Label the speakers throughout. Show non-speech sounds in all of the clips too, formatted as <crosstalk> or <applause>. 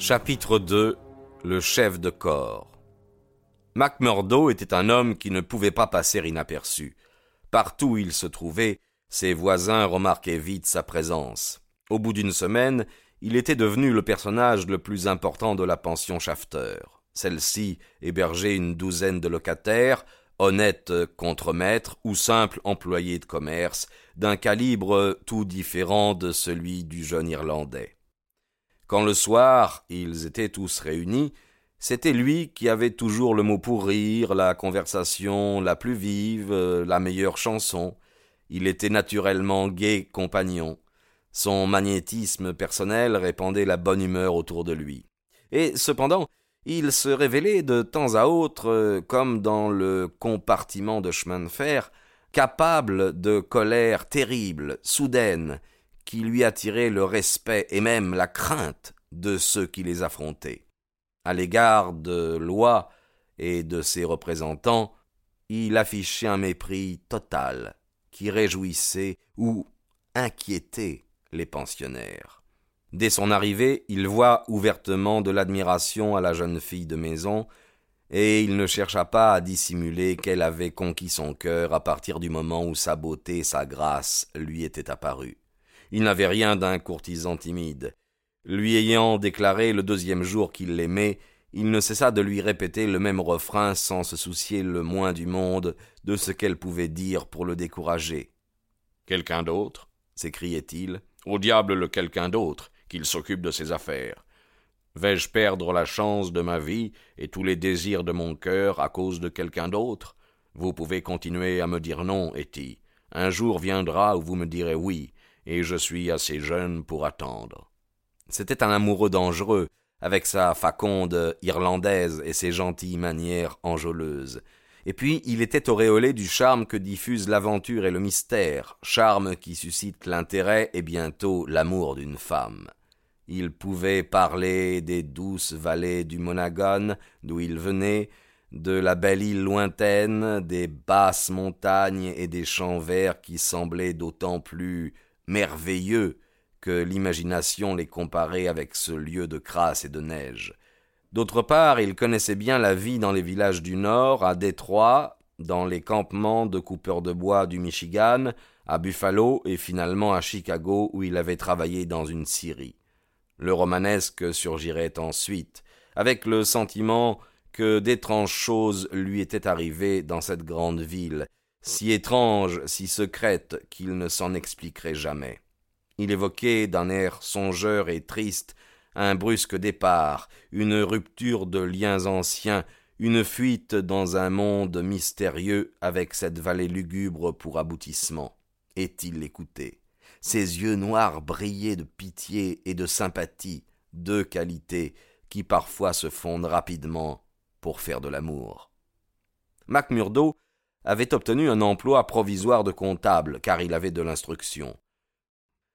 Speaker 1: Chapitre 2 Le chef de corps MacMurdo était un homme qui ne pouvait pas passer inaperçu. Partout où il se trouvait, ses voisins remarquaient vite sa présence. Au bout d'une semaine, il était devenu le personnage le plus important de la pension Shafter. Celle-ci hébergeait une douzaine de locataires, honnêtes contremaîtres ou simples employés de commerce, d'un calibre tout différent de celui du jeune Irlandais. Quand le soir ils étaient tous réunis, c'était lui qui avait toujours le mot pour rire, la conversation la plus vive, la meilleure chanson. Il était naturellement gai compagnon. Son magnétisme personnel répandait la bonne humeur autour de lui. Et cependant, il se révélait de temps à autre, comme dans le compartiment de chemin de fer, capable de colère terrible, soudaine, qui lui attirait le respect et même la crainte de ceux qui les affrontaient. À l'égard de loi et de ses représentants, il affichait un mépris total qui réjouissait ou inquiétait les pensionnaires. Dès son arrivée, il voit ouvertement de l'admiration à la jeune fille de maison, et il ne chercha pas à dissimuler qu'elle avait conquis son cœur à partir du moment où sa beauté, sa grâce lui étaient apparues. Il n'avait rien d'un courtisan timide. Lui ayant déclaré le deuxième jour qu'il l'aimait, il ne cessa de lui répéter le même refrain sans se soucier le moins du monde de ce qu'elle pouvait dire pour le décourager.
Speaker 2: Quelqu'un d'autre s'écriait-il. Au diable le quelqu'un d'autre, qu'il s'occupe de ses affaires. Vais-je perdre la chance de ma vie et tous les désirs de mon cœur à cause de quelqu'un d'autre? Vous pouvez continuer à me dire non, Etty. Un jour viendra où vous me direz oui, et je suis assez jeune pour attendre.
Speaker 1: C'était un amoureux dangereux, avec sa faconde irlandaise et ses gentilles manières enjôleuses. Et puis il était auréolé du charme que diffuse l'aventure et le mystère, charme qui suscite l'intérêt et bientôt l'amour d'une femme. Il pouvait parler des douces vallées du Monagone, d'où il venait, de la belle île lointaine, des basses montagnes et des champs verts qui semblaient d'autant plus merveilleux que l'imagination les comparait avec ce lieu de crasse et de neige. D'autre part, il connaissait bien la vie dans les villages du Nord, à Détroit, dans les campements de coupeurs de bois du Michigan, à Buffalo et finalement à Chicago où il avait travaillé dans une scierie. Le romanesque surgirait ensuite, avec le sentiment que d'étranges choses lui étaient arrivées dans cette grande ville, si étrange, si secrète qu'il ne s'en expliquerait jamais. Il évoquait d'un air songeur et triste un brusque départ, une rupture de liens anciens, une fuite dans un monde mystérieux avec cette vallée lugubre pour aboutissement. Et-il l'écoutait Ses yeux noirs brillaient de pitié et de sympathie, deux qualités qui parfois se fondent rapidement pour faire de l'amour. Macmurdo avait obtenu un emploi provisoire de comptable, car il avait de l'instruction.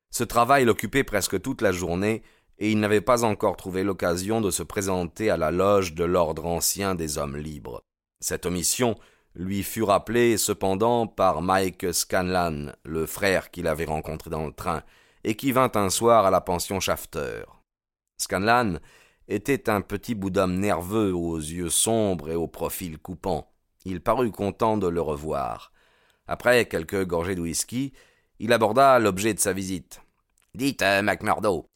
Speaker 1: Ce travail l'occupait presque toute la journée, et il n'avait pas encore trouvé l'occasion de se présenter à la loge de l'ordre ancien des hommes libres. Cette omission lui fut rappelée cependant par Mike Scanlan, le frère qu'il avait rencontré dans le train, et qui vint un soir à la pension Shafter. Scanlan était un petit bout d'homme nerveux aux yeux sombres et au profil coupant. Il parut content de le revoir. Après quelques gorgées de whisky, il aborda l'objet de sa visite.
Speaker 3: Dites, euh, McMurdo,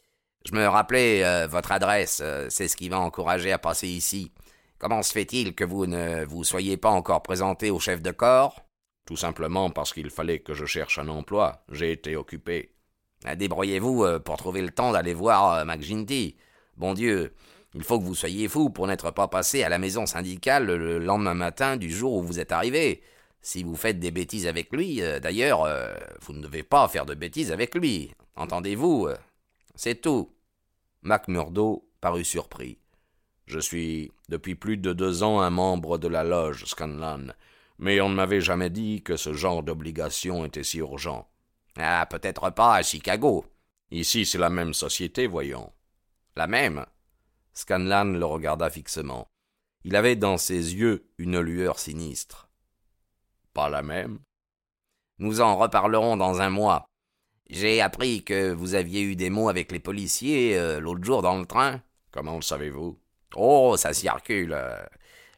Speaker 3: je me rappelais euh, votre adresse, euh, c'est ce qui m'a encouragé à passer ici. Comment se fait-il que vous ne vous soyez pas encore présenté au chef de corps
Speaker 2: Tout simplement parce qu'il fallait que je cherche un emploi. J'ai été occupé.
Speaker 3: Débrouillez-vous pour trouver le temps d'aller voir McGinty. Bon Dieu, il faut que vous soyez fou pour n'être pas passé à la maison syndicale le lendemain matin du jour où vous êtes arrivé. Si vous faites des bêtises avec lui, euh, d'ailleurs, euh, vous ne devez pas faire de bêtises avec lui. Entendez-vous euh, C'est tout.
Speaker 1: Macmurdo parut surpris. Je suis depuis plus de deux ans un membre de la loge Scanlan, mais on ne m'avait jamais dit que ce genre d'obligation était si urgent.
Speaker 3: Ah, peut-être pas à Chicago.
Speaker 1: Ici, c'est la même société, voyons.
Speaker 3: La même
Speaker 1: Scanlan le regarda fixement. Il avait dans ses yeux une lueur sinistre. Pas la même
Speaker 3: Nous en reparlerons dans un mois. J'ai appris que vous aviez eu des mots avec les policiers euh, l'autre jour dans le train.
Speaker 1: Comment le savez-vous?
Speaker 3: Oh, ça circule. euh.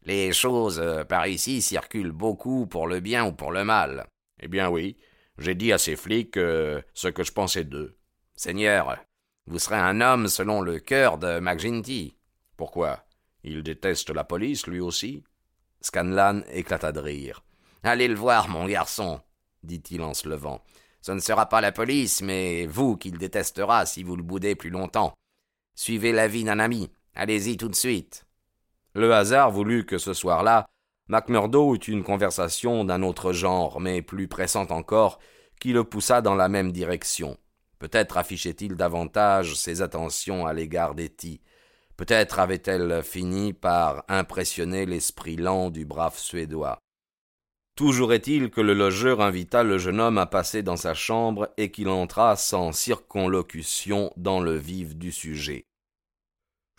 Speaker 3: Les choses euh, par ici circulent beaucoup pour le bien ou pour le mal.
Speaker 1: Eh bien oui, j'ai dit à ces flics ce que je pensais d'eux.
Speaker 3: Seigneur, vous serez un homme selon le cœur de McGinty.
Speaker 1: Pourquoi? Il déteste la police, lui aussi?
Speaker 3: Scanlan éclata de rire. Allez le voir, mon garçon, dit-il en se levant. Ce ne sera pas la police, mais vous qu'il détestera si vous le boudez plus longtemps. Suivez l'avis d'un ami. Allez-y tout de suite.
Speaker 1: Le hasard voulut que ce soir-là, Macmurdo eut une conversation d'un autre genre, mais plus pressante encore, qui le poussa dans la même direction. Peut-être affichait-il davantage ses attentions à l'égard d'Etty. Peut-être avait-elle fini par impressionner l'esprit lent du brave Suédois. Toujours est-il que le logeur invita le jeune homme à passer dans sa chambre et qu'il entra sans circonlocution dans le vif du sujet.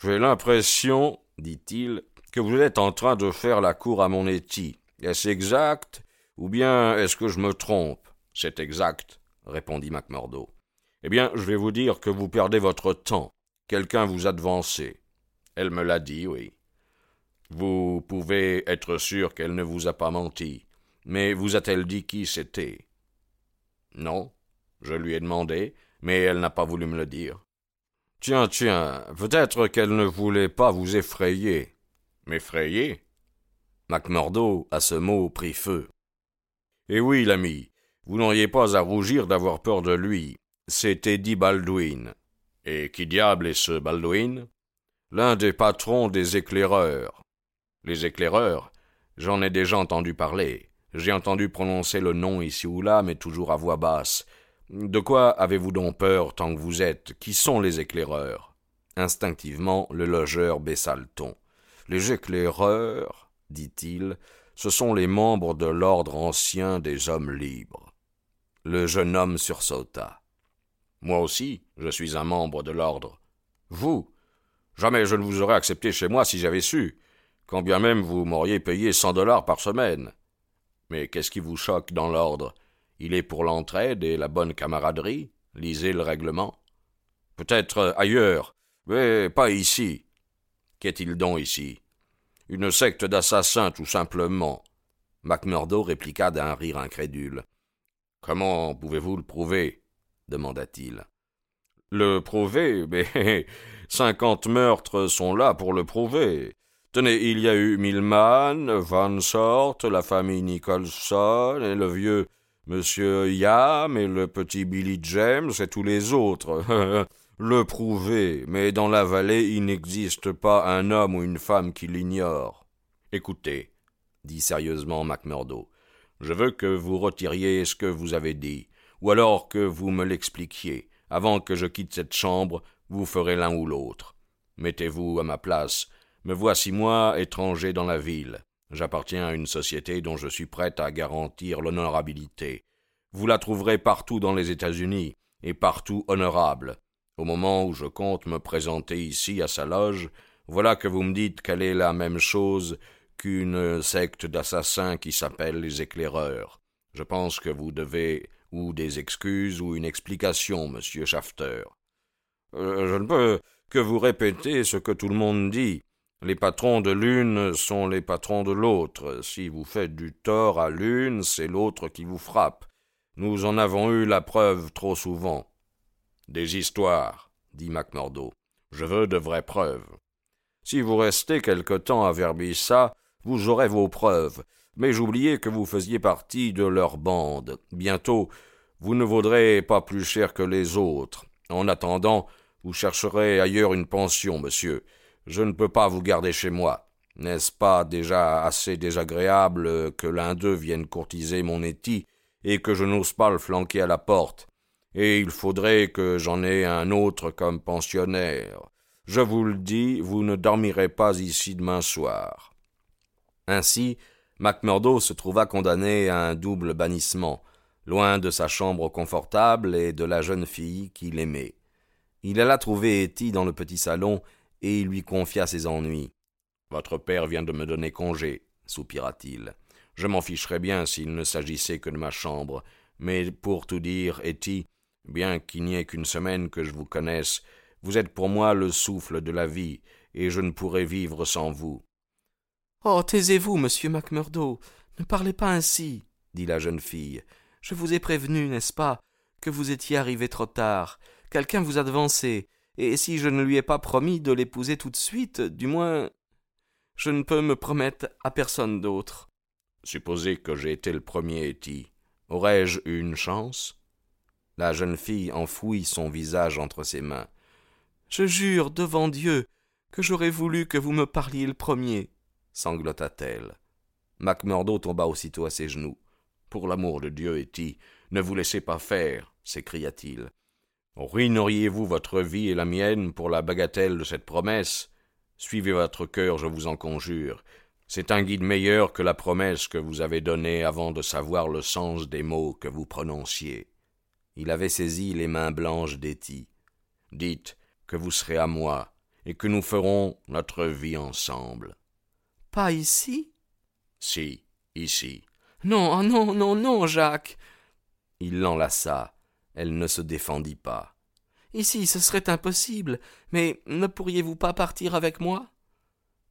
Speaker 1: J'ai l'impression, dit-il, que vous êtes en train de faire la cour à mon Etty. Est-ce exact ou bien est-ce que je me trompe C'est exact, répondit Macmurdo. Eh bien, je vais vous dire que vous perdez votre temps. Quelqu'un vous a devancé. Elle me l'a dit, oui. Vous pouvez être sûr qu'elle ne vous a pas menti. Mais vous a-t-elle dit qui c'était? Non. Je lui ai demandé, mais elle n'a pas voulu me le dire. Tiens, tiens, peut-être qu'elle ne voulait pas vous effrayer. M'effrayer? Macmurdo, à ce mot, prit feu. Eh oui, l'ami, vous n'auriez pas à rougir d'avoir peur de lui. C'est Eddie Baldwin. Et qui diable est ce Baldwin? L'un des patrons des éclaireurs. Les éclaireurs J'en ai déjà entendu parler. J'ai entendu prononcer le nom ici ou là, mais toujours à voix basse. De quoi avez-vous donc peur tant que vous êtes? Qui sont les éclaireurs? Instinctivement, le logeur baissa le ton. Les éclaireurs, dit-il, ce sont les membres de l'ordre ancien des hommes libres. Le jeune homme sursauta. Moi aussi, je suis un membre de l'ordre. Vous Jamais je ne vous aurais accepté chez moi si j'avais su, quand bien même vous m'auriez payé cent dollars par semaine. Mais qu'est-ce qui vous choque dans l'ordre? Il est pour l'entraide et la bonne camaraderie. Lisez le règlement. Peut-être ailleurs, mais pas ici. Qu'est-il donc ici? Une secte d'assassins, tout simplement. Macmurdo répliqua d'un rire incrédule. Comment pouvez-vous le prouver? Demanda-t-il. Le prouver Mais <laughs> cinquante meurtres sont là pour le prouver. Tenez, il y a eu Milman, Van Sort, la famille Nicholson, et le vieux Monsieur Yam, et le petit Billy James, et tous les autres. <laughs> le prouver, mais dans la vallée il n'existe pas un homme ou une femme qui l'ignore. Écoutez, dit sérieusement Macmurdo, je veux que vous retiriez ce que vous avez dit, ou alors que vous me l'expliquiez. Avant que je quitte cette chambre, vous ferez l'un ou l'autre. Mettez-vous à ma place. Me voici moi, étranger dans la ville. J'appartiens à une société dont je suis prêt à garantir l'honorabilité. Vous la trouverez partout dans les États-Unis, et partout honorable. Au moment où je compte me présenter ici à sa loge, voilà que vous me dites qu'elle est la même chose qu'une secte d'assassins qui s'appelle les éclaireurs. Je pense que vous devez ou des excuses ou une explication, monsieur Shafter. Euh, je ne peux que vous répéter ce que tout le monde dit. Les patrons de l'une sont les patrons de l'autre. Si vous faites du tort à l'une, c'est l'autre qui vous frappe. Nous en avons eu la preuve trop souvent. Des histoires, dit Macmurdo. Je veux de vraies preuves. Si vous restez quelque temps à Verbissa, vous aurez vos preuves. Mais j'oubliais que vous faisiez partie de leur bande. Bientôt, vous ne vaudrez pas plus cher que les autres. En attendant, vous chercherez ailleurs une pension, monsieur. Je ne peux pas vous garder chez moi.
Speaker 2: N'est-ce pas déjà assez désagréable que l'un d'eux vienne courtiser mon éti et que je n'ose pas le flanquer à la porte? Et il faudrait que j'en ai un autre comme pensionnaire. Je vous le dis, vous ne dormirez pas ici demain soir.
Speaker 1: Ainsi, Macmurdo se trouva condamné à un double bannissement, loin de sa chambre confortable et de la jeune fille qu'il aimait. Il alla trouver Etty dans le petit salon et il lui confia ses ennuis.
Speaker 2: Votre père vient de me donner congé, soupira-t-il. Je m'en ficherais bien s'il ne s'agissait que de ma chambre, mais pour tout dire, Etty, bien qu'il n'y ait qu'une semaine que je vous connaisse, vous êtes pour moi le souffle de la vie, et je ne pourrais vivre sans vous.
Speaker 4: Oh. Taisez-vous, monsieur Macmurdo. Ne parlez pas ainsi, dit la jeune fille. Je vous ai prévenu, n'est-ce pas, que vous étiez arrivé trop tard. Quelqu'un vous a devancé, et si je ne lui ai pas promis de l'épouser tout de suite, du moins je ne peux me promettre à personne d'autre.
Speaker 2: Supposez que j'ai été le premier Etty. Aurais-je eu une chance?
Speaker 1: La jeune fille enfouit son visage entre ses mains.
Speaker 4: Je jure devant Dieu que j'aurais voulu que vous me parliez le premier
Speaker 1: sanglota-t-elle. Macmurdo tomba aussitôt à ses genoux.
Speaker 2: Pour l'amour de Dieu, Etty, ne vous laissez pas faire, s'écria-t-il. Ruineriez-vous votre vie et la mienne pour la bagatelle de cette promesse? Suivez votre cœur, je vous en conjure. C'est un guide meilleur que la promesse que vous avez donnée avant de savoir le sens des mots que vous prononciez.
Speaker 1: Il avait saisi les mains blanches d'Etty.
Speaker 2: Dites que vous serez à moi, et que nous ferons notre vie ensemble.
Speaker 4: Pas ici?
Speaker 2: Si, ici.
Speaker 4: Non, ah non, non, non, Jacques.
Speaker 1: Il l'enlaça. Elle ne se défendit pas.
Speaker 4: Ici, ce serait impossible. Mais ne pourriez-vous pas partir avec moi?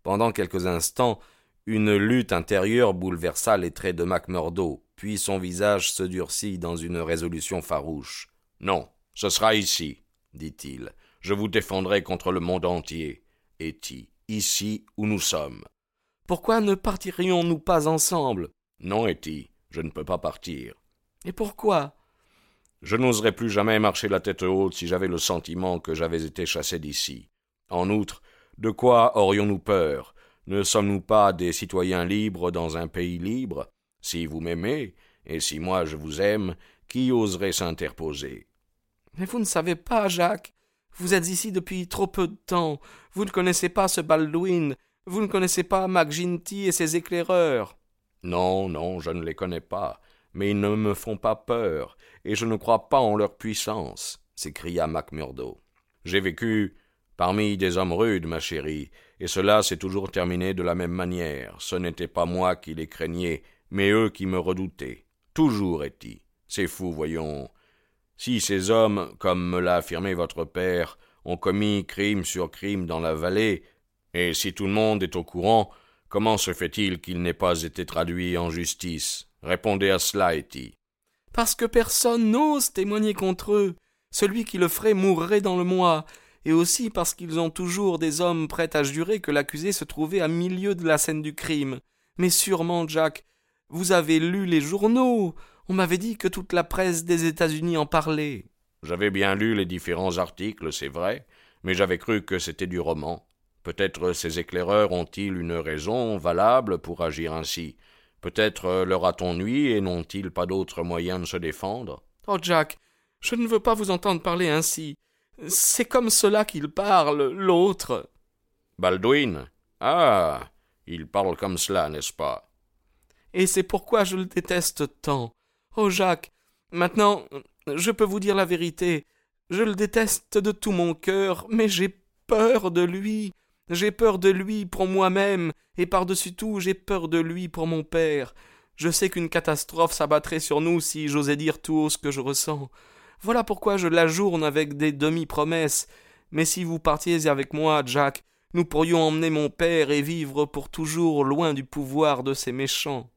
Speaker 1: Pendant quelques instants, une lutte intérieure bouleversa les traits de Macmurdo, puis son visage se durcit dans une résolution farouche.
Speaker 2: Non, ce sera ici, dit-il. Je vous défendrai contre le monde entier. Etty, ici où nous sommes.
Speaker 4: Pourquoi ne partirions-nous pas ensemble?
Speaker 2: Non, Etty, je ne peux pas partir.
Speaker 4: Et pourquoi?
Speaker 2: Je n'oserais plus jamais marcher la tête haute si j'avais le sentiment que j'avais été chassé d'ici. En outre, de quoi aurions-nous peur? Ne sommes-nous pas des citoyens libres dans un pays libre? Si vous m'aimez, et si moi je vous aime, qui oserait s'interposer?
Speaker 4: Mais vous ne savez pas, Jacques. Vous êtes ici depuis trop peu de temps. Vous ne connaissez pas ce Baldwin, vous ne connaissez pas McGinty et ses éclaireurs?
Speaker 2: Non, non, je ne les connais pas, mais ils ne me font pas peur, et je ne crois pas en leur puissance, s'écria Macmurdo. J'ai vécu parmi des hommes rudes, ma chérie, et cela s'est toujours terminé de la même manière. Ce n'était pas moi qui les craignais, mais eux qui me redoutaient. Toujours, Etty. C'est fou, voyons. Si ces hommes, comme me l'a affirmé votre père, ont commis crime sur crime dans la vallée, et si tout le monde est au courant, comment se fait-il qu'il n'ait pas été traduit en justice? Répondez à cela, Etty.
Speaker 4: Parce que personne n'ose témoigner contre eux. Celui qui le ferait mourrait dans le mois, et aussi parce qu'ils ont toujours des hommes prêts à jurer que l'accusé se trouvait à milieu de la scène du crime. Mais sûrement, Jack, vous avez lu les journaux. On m'avait dit que toute la presse des États-Unis en parlait.
Speaker 2: J'avais bien lu les différents articles, c'est vrai, mais j'avais cru que c'était du roman. Peut-être ces éclaireurs ont-ils une raison valable pour agir ainsi. Peut-être leur a-t-on nui et n'ont-ils pas d'autre moyen de se défendre?
Speaker 4: Oh, Jack, je ne veux pas vous entendre parler ainsi. C'est comme cela qu'il parle, l'autre.
Speaker 2: Baldwin? Ah il parle comme cela, n'est-ce pas?
Speaker 4: Et c'est pourquoi je le déteste tant. Oh, Jacques, maintenant, je peux vous dire la vérité. Je le déteste de tout mon cœur, mais j'ai peur de lui. J'ai peur de lui pour moi-même, et par-dessus tout j'ai peur de lui pour mon père. Je sais qu'une catastrophe s'abattrait sur nous si j'osais dire tout haut ce que je ressens. Voilà pourquoi je l'ajourne avec des demi-promesses. Mais si vous partiez avec moi, Jack, nous pourrions emmener mon père et vivre pour toujours loin du pouvoir de ces méchants.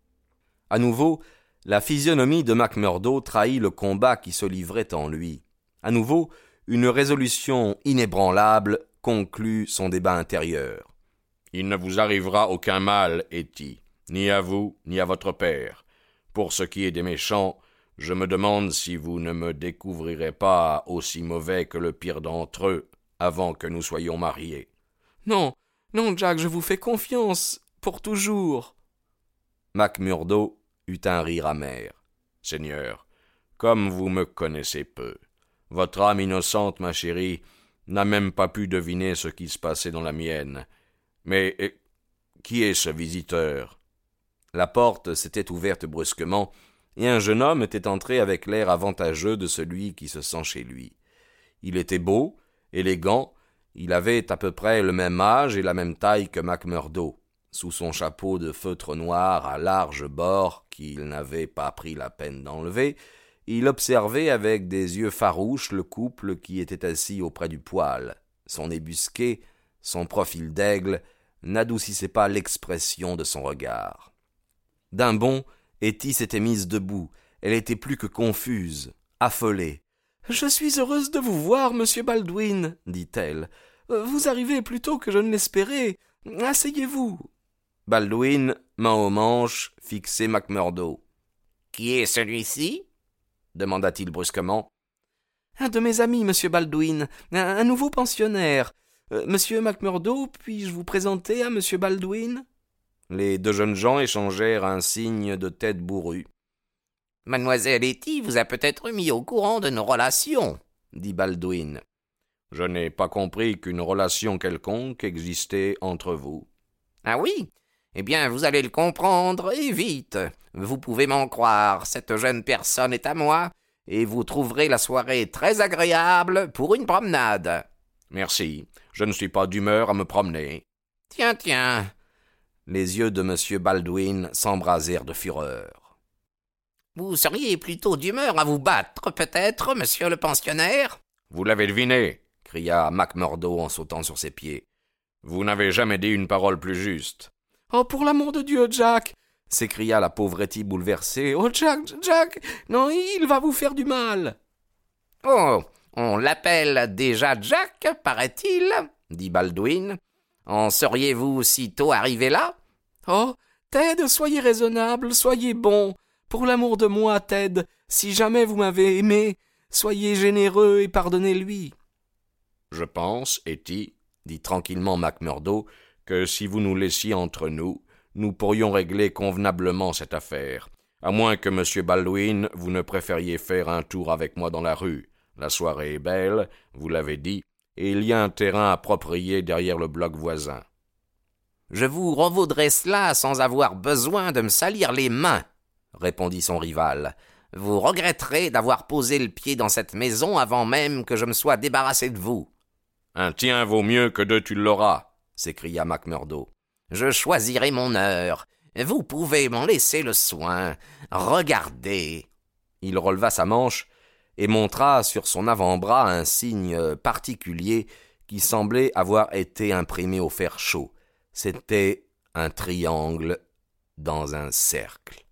Speaker 1: À nouveau, la physionomie de Macmurdo trahit le combat qui se livrait en lui. À nouveau, une résolution inébranlable conclut son débat intérieur.
Speaker 2: Il ne vous arrivera aucun mal, Etty, ni à vous, ni à votre père. Pour ce qui est des méchants, je me demande si vous ne me découvrirez pas aussi mauvais que le pire d'entre eux avant que nous soyons mariés.
Speaker 4: Non, Non, Jack, je vous fais confiance, pour toujours.
Speaker 1: Macmurdo eut un rire amer.
Speaker 2: Seigneur, comme vous me connaissez peu, votre âme innocente, ma chérie, n'a même pas pu deviner ce qui se passait dans la mienne. Mais eh, qui est ce visiteur?
Speaker 1: La porte s'était ouverte brusquement, et un jeune homme était entré avec l'air avantageux de celui qui se sent chez lui. Il était beau, élégant, il avait à peu près le même âge et la même taille que Macmurdo. Sous son chapeau de feutre noir à larges bords qu'il n'avait pas pris la peine d'enlever, il observait avec des yeux farouches le couple qui était assis auprès du poêle. Son ébusqué, son profil d'aigle, n'adoucissait pas l'expression de son regard. D'un bond, Etty s'était mise debout. Elle était plus que confuse, affolée.
Speaker 4: Je suis heureuse de vous voir, monsieur Baldwin, dit-elle. Vous arrivez plus tôt que je ne l'espérais. Asseyez-vous.
Speaker 1: Baldwin, main aux manches, fixait Macmurdo.
Speaker 3: Qui est celui-ci?
Speaker 1: Demanda-t-il brusquement.
Speaker 4: Un de mes amis, monsieur Baldwin, un, nouveau pensionnaire. Euh, monsieur Macmurdo, puis-je vous présenter à monsieur Baldwin?
Speaker 1: Les deux jeunes gens échangèrent un signe de tête bourrue.
Speaker 3: Mademoiselle Etty vous a peut-être mis au courant de nos relations, dit Baldwin.
Speaker 2: Je n'ai pas compris qu'une relation quelconque existait entre vous.
Speaker 3: Ah oui Eh bien, vous allez le comprendre, et vite. Vous pouvez m'en croire, cette jeune personne est à moi, et vous trouverez la soirée très agréable pour une promenade.
Speaker 2: Merci, je ne suis pas d'humeur à me promener.
Speaker 3: Tiens, tiens.
Speaker 1: Les yeux de M. Baldwin s'embrasèrent de fureur.
Speaker 3: Vous seriez plutôt d'humeur à vous battre, peut-être, monsieur le pensionnaire?
Speaker 2: Vous l'avez deviné,
Speaker 1: cria Macmurdo en sautant sur ses pieds.
Speaker 2: Vous n'avez jamais dit une parole plus juste.
Speaker 4: Oh, pour l'amour de Dieu, Jack
Speaker 1: s'écria la pauvre Etty bouleversée.
Speaker 4: Oh, Jack, Jack Non, il va vous faire du mal
Speaker 3: Oh On l'appelle déjà Jack, paraît-il dit Baldwin. En seriez-vous sitôt arrivé là?
Speaker 4: Oh Ted, soyez raisonnable, soyez bon. Pour l'amour de moi, Ted, si jamais vous m'avez aimé, soyez généreux et pardonnez-lui.
Speaker 2: Je pense, Etty, dit tranquillement Macmurdo, que si vous nous laissiez entre nous, nous pourrions régler convenablement cette affaire, à moins que M. Baldwin vous ne préfériez faire un tour avec moi dans la rue. La soirée est belle, vous l'avez dit, et il y a un terrain approprié derrière le bloc voisin.
Speaker 3: Je vous revaudrai cela sans avoir besoin de me salir les mains, répondit son rival. Vous regretterez d'avoir posé le pied dans cette maison avant même que je me sois débarrassé de vous.
Speaker 2: Un tien vaut mieux que deux tu l'auras, s'écria Macmurdo.
Speaker 3: Je choisirai mon heure. Vous pouvez m'en laisser le soin. Regardez.
Speaker 1: Il releva sa manche et montra sur son avant-bras un signe particulier qui semblait avoir été imprimé au fer chaud. C'était un triangle dans un cercle.